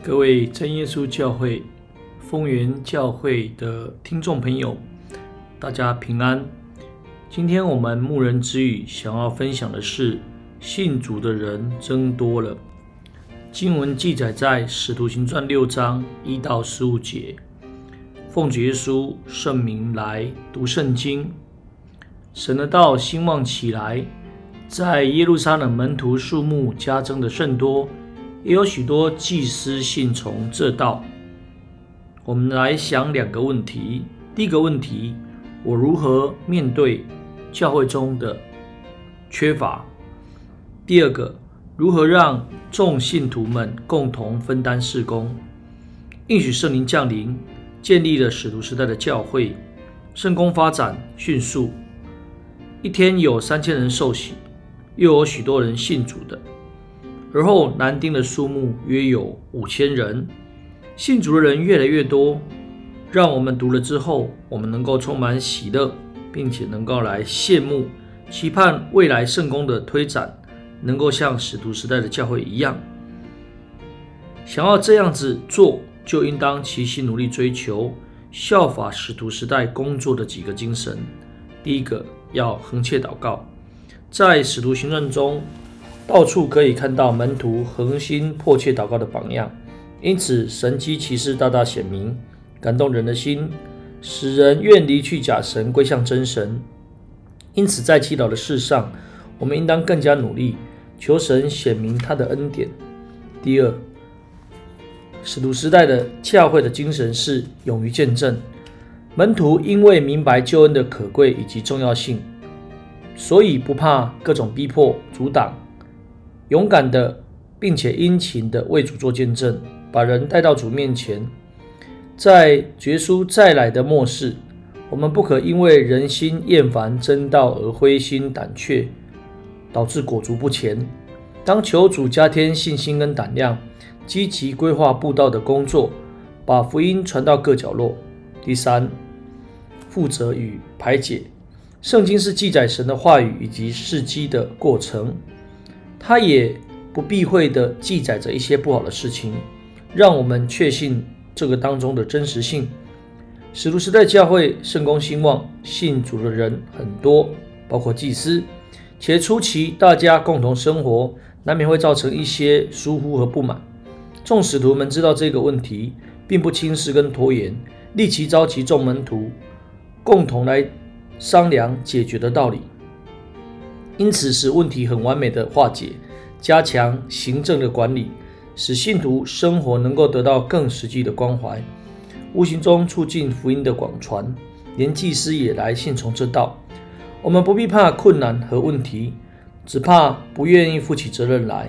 各位真耶稣教会丰原教会的听众朋友，大家平安。今天我们牧人之语想要分享的是，信主的人增多了。经文记载在《使徒行传》六章一到十五节。奉主耶稣圣名来读圣经。神的道兴旺起来，在耶路撒冷门徒数目加增的甚多。也有许多祭司信从这道。我们来想两个问题：第一个问题，我如何面对教会中的缺乏？第二个，如何让众信徒们共同分担事工？应许圣灵降临，建立了使徒时代的教会，圣工发展迅速，一天有三千人受洗，又有许多人信主的。而后男丁的数目约有五千人，信主的人越来越多，让我们读了之后，我们能够充满喜乐，并且能够来羡慕、期盼未来圣公的推展，能够像使徒时代的教会一样。想要这样子做，就应当齐心努力追求，效法使徒时代工作的几个精神。第一个，要恒切祷告，在使徒行传中。到处可以看到门徒恒心迫切祷告的榜样，因此神迹奇事大大显明，感动人的心，使人愿离去假神，归向真神。因此，在祈祷的事上，我们应当更加努力，求神显明他的恩典。第二，使徒时代的教会的精神是勇于见证，门徒因为明白救恩的可贵以及重要性，所以不怕各种逼迫阻挡。勇敢的，并且殷勤的为主做见证，把人带到主面前。在绝书再来的末世，我们不可因为人心厌烦争道而灰心胆怯，导致裹足不前。当求主加添信心跟胆量，积极规划布道的工作，把福音传到各角落。第三，负责与排解。圣经是记载神的话语以及事迹的过程。他也不避讳地记载着一些不好的事情，让我们确信这个当中的真实性。使徒时代教会圣公兴旺，信主的人很多，包括祭司，且初期大家共同生活，难免会造成一些疏忽和不满。众使徒们知道这个问题，并不轻视跟拖延，立即召集众门徒，共同来商量解决的道理。因此，使问题很完美的化解，加强行政的管理，使信徒生活能够得到更实际的关怀，无形中促进福音的广传。连祭司也来信从这道。我们不必怕困难和问题，只怕不愿意负起责任来，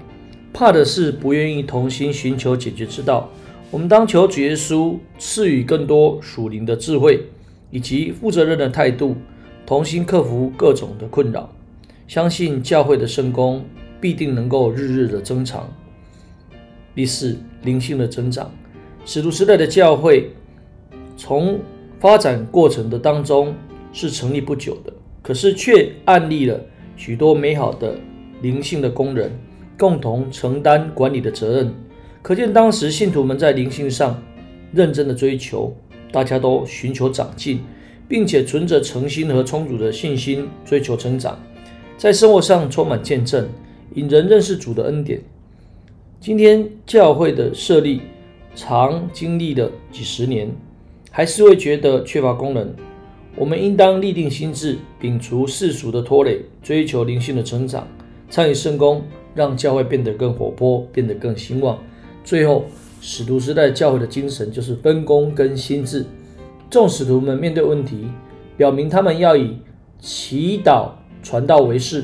怕的是不愿意同心寻求解决之道。我们当求主耶稣赐予更多属灵的智慧，以及负责任的态度，同心克服各种的困扰。相信教会的圣工必定能够日日的增长。第四，灵性的增长。使徒时代的教会从发展过程的当中是成立不久的，可是却案例了许多美好的灵性的工人共同承担管理的责任。可见当时信徒们在灵性上认真的追求，大家都寻求长进，并且存着诚心和充足的信心追求成长。在生活上充满见证，引人认识主的恩典。今天教会的设立，常经历了几十年，还是会觉得缺乏功能。我们应当立定心智，摒除世俗的拖累，追求灵性的成长，参与圣工，让教会变得更活泼，变得更兴旺。最后，使徒时代教会的精神就是分工跟心智。众使徒们面对问题，表明他们要以祈祷。传道为事，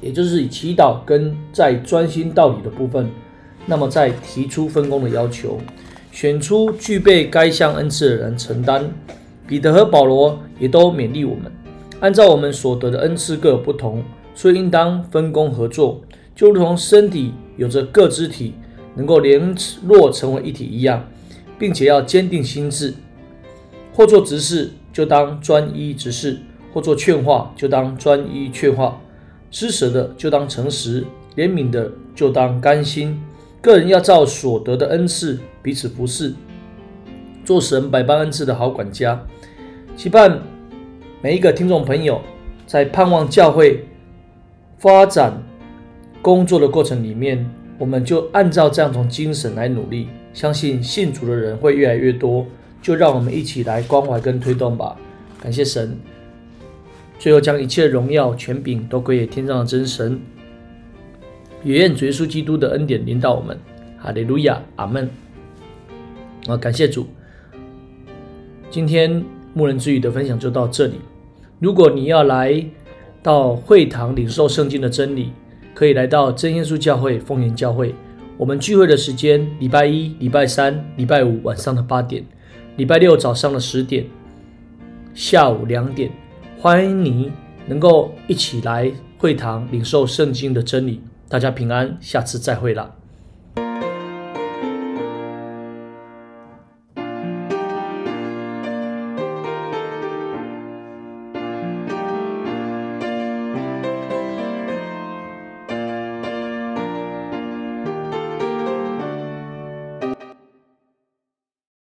也就是以祈祷跟在专心道理的部分，那么再提出分工的要求，选出具备该项恩赐的人承担。彼得和保罗也都勉励我们，按照我们所得的恩赐各有不同，所以应当分工合作，就如同身体有着各肢体能够联络成为一体一样，并且要坚定心志，或做执事就当专一执事。或做劝化，就当专一劝化；施舍的就当诚实，怜悯的就当甘心，个人要照所得的恩赐彼此服侍，做神百般恩赐的好管家。期盼每一个听众朋友在盼望教会发展工作的过程里面，我们就按照这样一种精神来努力，相信信主的人会越来越多。就让我们一起来关怀跟推动吧。感谢神，最后将一切荣耀权柄都归给天上的真神。也愿主耶稣基督的恩典临到我们。哈利路亚，阿门。啊，感谢主。今天牧人之语的分享就到这里。如果你要来到会堂领受圣经的真理，可以来到真耶稣教会丰原教会。我们聚会的时间：礼拜一、礼拜三、礼拜五晚上的八点，礼拜六早上的十点，下午两点。欢迎你能够一起来会堂领受圣经的真理。大家平安，下次再会了。